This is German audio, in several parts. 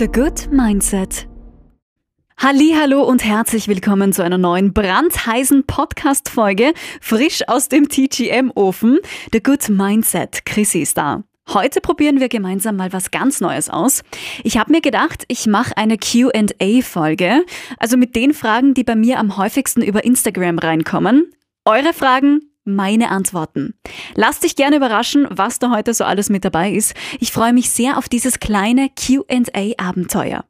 The Good Mindset. Hallo und herzlich willkommen zu einer neuen brandheißen Podcast Folge, frisch aus dem TGM Ofen. The Good Mindset. Chrissy ist da. Heute probieren wir gemeinsam mal was ganz Neues aus. Ich habe mir gedacht, ich mache eine QA-Folge, also mit den Fragen, die bei mir am häufigsten über Instagram reinkommen. Eure Fragen, meine Antworten. Lass dich gerne überraschen, was da heute so alles mit dabei ist. Ich freue mich sehr auf dieses kleine QA-Abenteuer.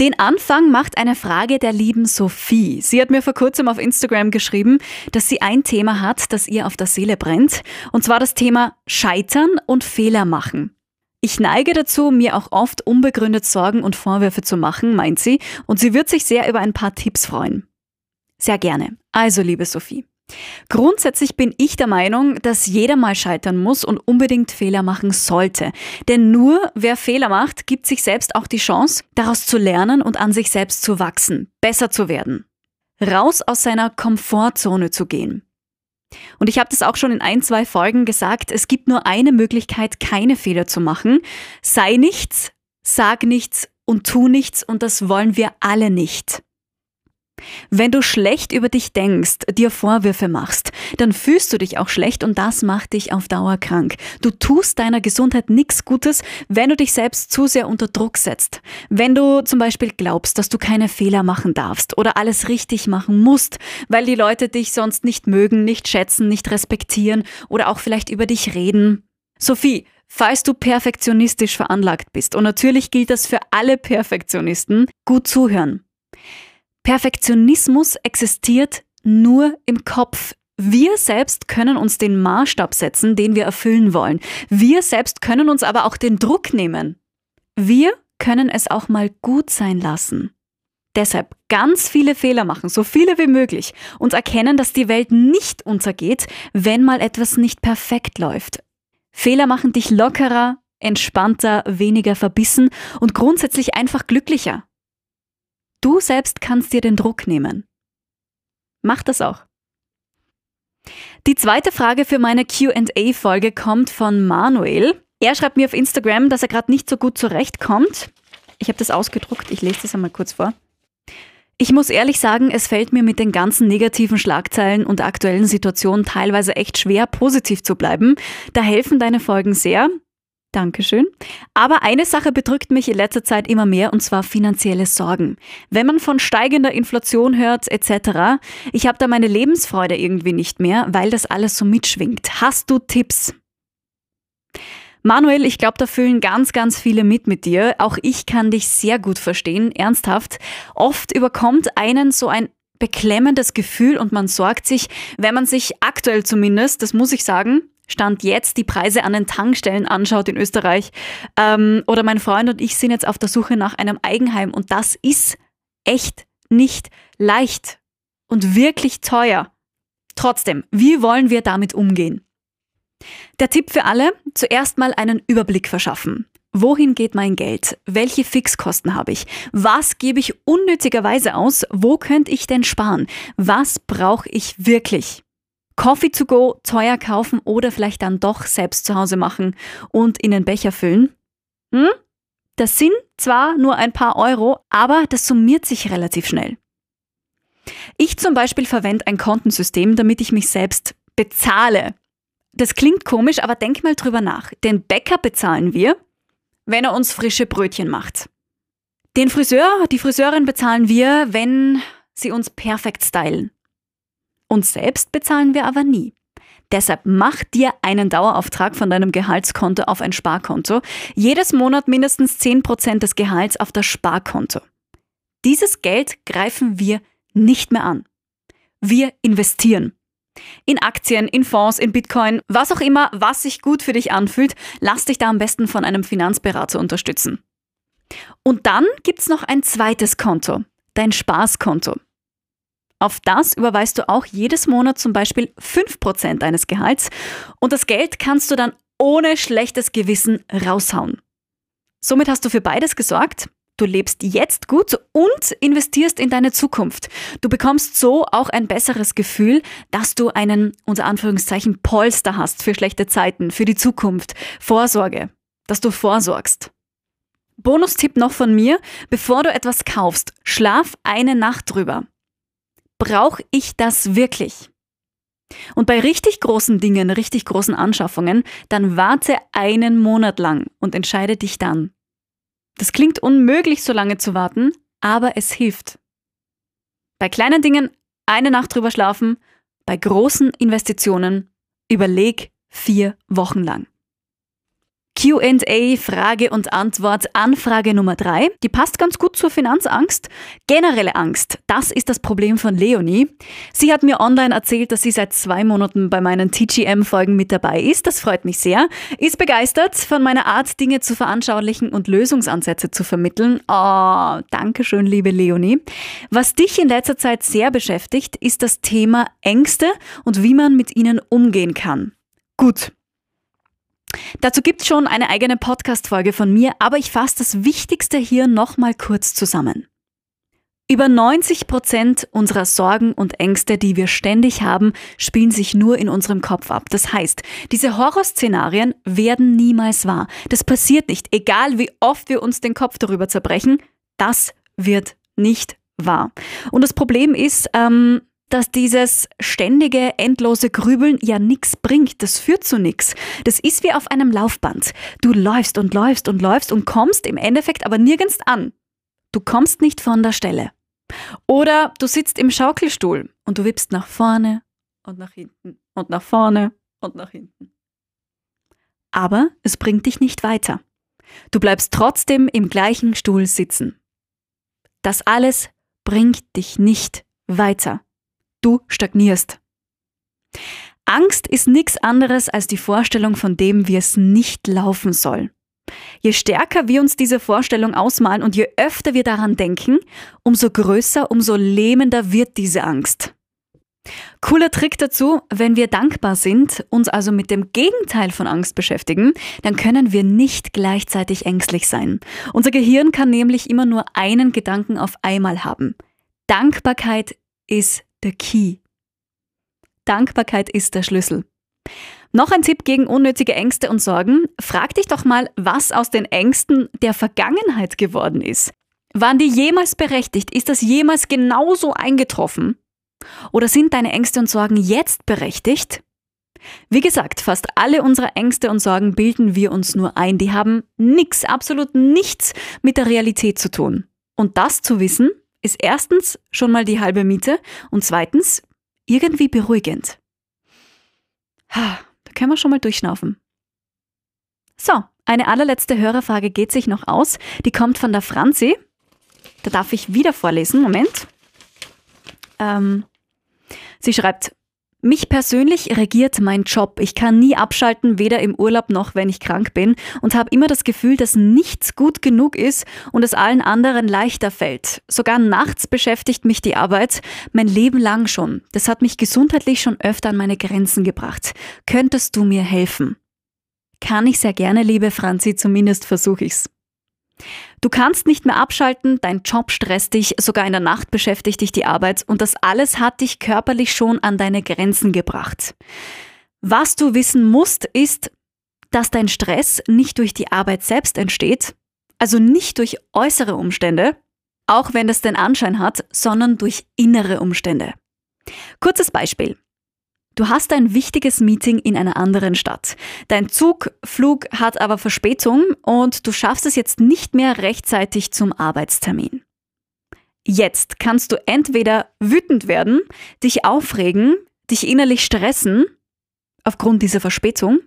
Den Anfang macht eine Frage der lieben Sophie. Sie hat mir vor kurzem auf Instagram geschrieben, dass sie ein Thema hat, das ihr auf der Seele brennt, und zwar das Thema Scheitern und Fehler machen. Ich neige dazu, mir auch oft unbegründet Sorgen und Vorwürfe zu machen, meint sie, und sie wird sich sehr über ein paar Tipps freuen. Sehr gerne. Also, liebe Sophie, Grundsätzlich bin ich der Meinung, dass jeder mal scheitern muss und unbedingt Fehler machen sollte. Denn nur wer Fehler macht, gibt sich selbst auch die Chance, daraus zu lernen und an sich selbst zu wachsen, besser zu werden. Raus aus seiner Komfortzone zu gehen. Und ich habe das auch schon in ein, zwei Folgen gesagt, es gibt nur eine Möglichkeit, keine Fehler zu machen. Sei nichts, sag nichts und tu nichts und das wollen wir alle nicht. Wenn du schlecht über dich denkst, dir Vorwürfe machst, dann fühlst du dich auch schlecht und das macht dich auf Dauer krank. Du tust deiner Gesundheit nichts Gutes, wenn du dich selbst zu sehr unter Druck setzt. Wenn du zum Beispiel glaubst, dass du keine Fehler machen darfst oder alles richtig machen musst, weil die Leute dich sonst nicht mögen, nicht schätzen, nicht respektieren oder auch vielleicht über dich reden. Sophie, falls du perfektionistisch veranlagt bist, und natürlich gilt das für alle Perfektionisten, gut zuhören. Perfektionismus existiert nur im Kopf. Wir selbst können uns den Maßstab setzen, den wir erfüllen wollen. Wir selbst können uns aber auch den Druck nehmen. Wir können es auch mal gut sein lassen. Deshalb ganz viele Fehler machen, so viele wie möglich, und erkennen, dass die Welt nicht untergeht, wenn mal etwas nicht perfekt läuft. Fehler machen dich lockerer, entspannter, weniger verbissen und grundsätzlich einfach glücklicher. Du selbst kannst dir den Druck nehmen. Mach das auch. Die zweite Frage für meine QA-Folge kommt von Manuel. Er schreibt mir auf Instagram, dass er gerade nicht so gut zurechtkommt. Ich habe das ausgedruckt, ich lese das einmal kurz vor. Ich muss ehrlich sagen, es fällt mir mit den ganzen negativen Schlagzeilen und aktuellen Situationen teilweise echt schwer, positiv zu bleiben. Da helfen deine Folgen sehr. Dankeschön. Aber eine Sache bedrückt mich in letzter Zeit immer mehr, und zwar finanzielle Sorgen. Wenn man von steigender Inflation hört, etc., ich habe da meine Lebensfreude irgendwie nicht mehr, weil das alles so mitschwingt. Hast du Tipps? Manuel, ich glaube, da fühlen ganz, ganz viele mit mit dir. Auch ich kann dich sehr gut verstehen, ernsthaft. Oft überkommt einen so ein beklemmendes Gefühl und man sorgt sich, wenn man sich aktuell zumindest, das muss ich sagen, Stand jetzt die Preise an den Tankstellen anschaut in Österreich. Ähm, oder mein Freund und ich sind jetzt auf der Suche nach einem Eigenheim und das ist echt nicht leicht und wirklich teuer. Trotzdem, wie wollen wir damit umgehen? Der Tipp für alle, zuerst mal einen Überblick verschaffen. Wohin geht mein Geld? Welche Fixkosten habe ich? Was gebe ich unnötigerweise aus? Wo könnte ich denn sparen? Was brauche ich wirklich? Coffee to go teuer kaufen oder vielleicht dann doch selbst zu Hause machen und in den Becher füllen? Hm? Das sind zwar nur ein paar Euro, aber das summiert sich relativ schnell. Ich zum Beispiel verwende ein Kontensystem, damit ich mich selbst bezahle. Das klingt komisch, aber denk mal drüber nach. Den Bäcker bezahlen wir, wenn er uns frische Brötchen macht. Den Friseur, die Friseurin bezahlen wir, wenn sie uns perfekt stylen. Uns selbst bezahlen wir aber nie. Deshalb mach dir einen Dauerauftrag von deinem Gehaltskonto auf ein Sparkonto. Jedes Monat mindestens 10% des Gehalts auf das Sparkonto. Dieses Geld greifen wir nicht mehr an. Wir investieren. In Aktien, in Fonds, in Bitcoin, was auch immer, was sich gut für dich anfühlt, lass dich da am besten von einem Finanzberater unterstützen. Und dann gibt's noch ein zweites Konto, dein Spaßkonto. Auf das überweist du auch jedes Monat zum Beispiel 5% deines Gehalts und das Geld kannst du dann ohne schlechtes Gewissen raushauen. Somit hast du für beides gesorgt. Du lebst jetzt gut und investierst in deine Zukunft. Du bekommst so auch ein besseres Gefühl, dass du einen, unter Anführungszeichen, Polster hast für schlechte Zeiten, für die Zukunft, Vorsorge, dass du vorsorgst. Bonustipp noch von mir, bevor du etwas kaufst, schlaf eine Nacht drüber. Brauche ich das wirklich? Und bei richtig großen Dingen, richtig großen Anschaffungen, dann warte einen Monat lang und entscheide dich dann. Das klingt unmöglich, so lange zu warten, aber es hilft. Bei kleinen Dingen eine Nacht drüber schlafen, bei großen Investitionen überleg vier Wochen lang. QA, Frage und Antwort, Anfrage Nummer drei. Die passt ganz gut zur Finanzangst. Generelle Angst, das ist das Problem von Leonie. Sie hat mir online erzählt, dass sie seit zwei Monaten bei meinen TGM-Folgen mit dabei ist. Das freut mich sehr. Ist begeistert von meiner Art, Dinge zu veranschaulichen und Lösungsansätze zu vermitteln. Oh, danke schön, liebe Leonie. Was dich in letzter Zeit sehr beschäftigt, ist das Thema Ängste und wie man mit ihnen umgehen kann. Gut, Dazu gibt es schon eine eigene Podcast-Folge von mir, aber ich fasse das Wichtigste hier nochmal kurz zusammen. Über 90 Prozent unserer Sorgen und Ängste, die wir ständig haben, spielen sich nur in unserem Kopf ab. Das heißt, diese Horrorszenarien werden niemals wahr. Das passiert nicht, egal wie oft wir uns den Kopf darüber zerbrechen. Das wird nicht wahr. Und das Problem ist, ähm, dass dieses ständige, endlose Grübeln ja nichts bringt. Das führt zu nichts. Das ist wie auf einem Laufband. Du läufst und läufst und läufst und kommst im Endeffekt aber nirgends an. Du kommst nicht von der Stelle. Oder du sitzt im Schaukelstuhl und du wippst nach vorne und nach hinten und nach vorne und nach hinten. Aber es bringt dich nicht weiter. Du bleibst trotzdem im gleichen Stuhl sitzen. Das alles bringt dich nicht weiter du stagnierst. Angst ist nichts anderes als die Vorstellung von dem, wie es nicht laufen soll. Je stärker wir uns diese Vorstellung ausmalen und je öfter wir daran denken, umso größer, umso lähmender wird diese Angst. Cooler Trick dazu, wenn wir dankbar sind, uns also mit dem Gegenteil von Angst beschäftigen, dann können wir nicht gleichzeitig ängstlich sein. Unser Gehirn kann nämlich immer nur einen Gedanken auf einmal haben. Dankbarkeit ist der Key. Dankbarkeit ist der Schlüssel. Noch ein Tipp gegen unnötige Ängste und Sorgen. Frag dich doch mal, was aus den Ängsten der Vergangenheit geworden ist. Waren die jemals berechtigt? Ist das jemals genauso eingetroffen? Oder sind deine Ängste und Sorgen jetzt berechtigt? Wie gesagt, fast alle unsere Ängste und Sorgen bilden wir uns nur ein. Die haben nichts, absolut nichts mit der Realität zu tun. Und das zu wissen, ist erstens schon mal die halbe Miete und zweitens irgendwie beruhigend. Da können wir schon mal durchschnaufen. So, eine allerletzte Hörerfrage geht sich noch aus. Die kommt von der Franzi. Da darf ich wieder vorlesen. Moment. Ähm, sie schreibt, mich persönlich regiert mein Job. Ich kann nie abschalten, weder im Urlaub noch wenn ich krank bin und habe immer das Gefühl, dass nichts gut genug ist und es allen anderen leichter fällt. Sogar nachts beschäftigt mich die Arbeit, mein Leben lang schon. Das hat mich gesundheitlich schon öfter an meine Grenzen gebracht. Könntest du mir helfen? Kann ich sehr gerne, liebe Franzi, zumindest versuche ich's. Du kannst nicht mehr abschalten, dein Job stresst dich, sogar in der Nacht beschäftigt dich die Arbeit und das alles hat dich körperlich schon an deine Grenzen gebracht. Was du wissen musst, ist, dass dein Stress nicht durch die Arbeit selbst entsteht, also nicht durch äußere Umstände, auch wenn das den Anschein hat, sondern durch innere Umstände. Kurzes Beispiel. Du hast ein wichtiges Meeting in einer anderen Stadt. Dein Zug, Flug hat aber Verspätung und du schaffst es jetzt nicht mehr rechtzeitig zum Arbeitstermin. Jetzt kannst du entweder wütend werden, dich aufregen, dich innerlich stressen aufgrund dieser Verspätung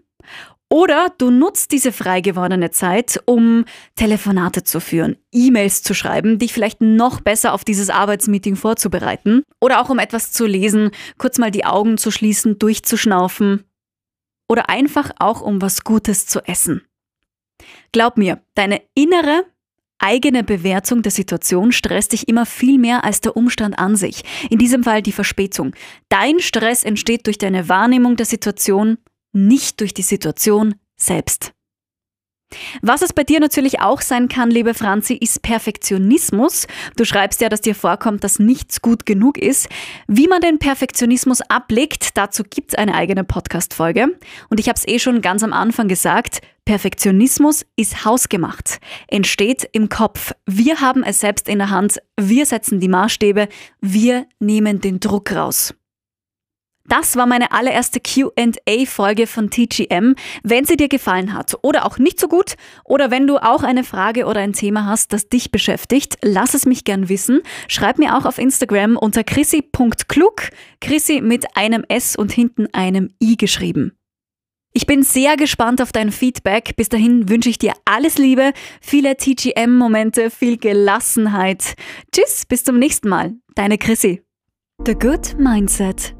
oder du nutzt diese frei gewordene Zeit, um Telefonate zu führen, E-Mails zu schreiben, dich vielleicht noch besser auf dieses Arbeitsmeeting vorzubereiten oder auch um etwas zu lesen, kurz mal die Augen zu schließen, durchzuschnaufen oder einfach auch um was Gutes zu essen. Glaub mir, deine innere eigene Bewertung der Situation stresst dich immer viel mehr als der Umstand an sich. In diesem Fall die Verspätung. Dein Stress entsteht durch deine Wahrnehmung der Situation nicht durch die Situation selbst. Was es bei dir natürlich auch sein kann, liebe Franzi, ist Perfektionismus. Du schreibst ja, dass dir vorkommt, dass nichts gut genug ist. Wie man den Perfektionismus ablegt, dazu gibt es eine eigene Podcast-Folge. Und ich habe es eh schon ganz am Anfang gesagt, Perfektionismus ist hausgemacht, entsteht im Kopf. Wir haben es selbst in der Hand, wir setzen die Maßstäbe, wir nehmen den Druck raus. Das war meine allererste QA-Folge von TGM. Wenn sie dir gefallen hat oder auch nicht so gut oder wenn du auch eine Frage oder ein Thema hast, das dich beschäftigt, lass es mich gern wissen. Schreib mir auch auf Instagram unter chrissy.klug, Chrissy mit einem S und hinten einem I geschrieben. Ich bin sehr gespannt auf dein Feedback. Bis dahin wünsche ich dir alles Liebe, viele TGM-Momente, viel Gelassenheit. Tschüss, bis zum nächsten Mal. Deine Chrissy. The Good Mindset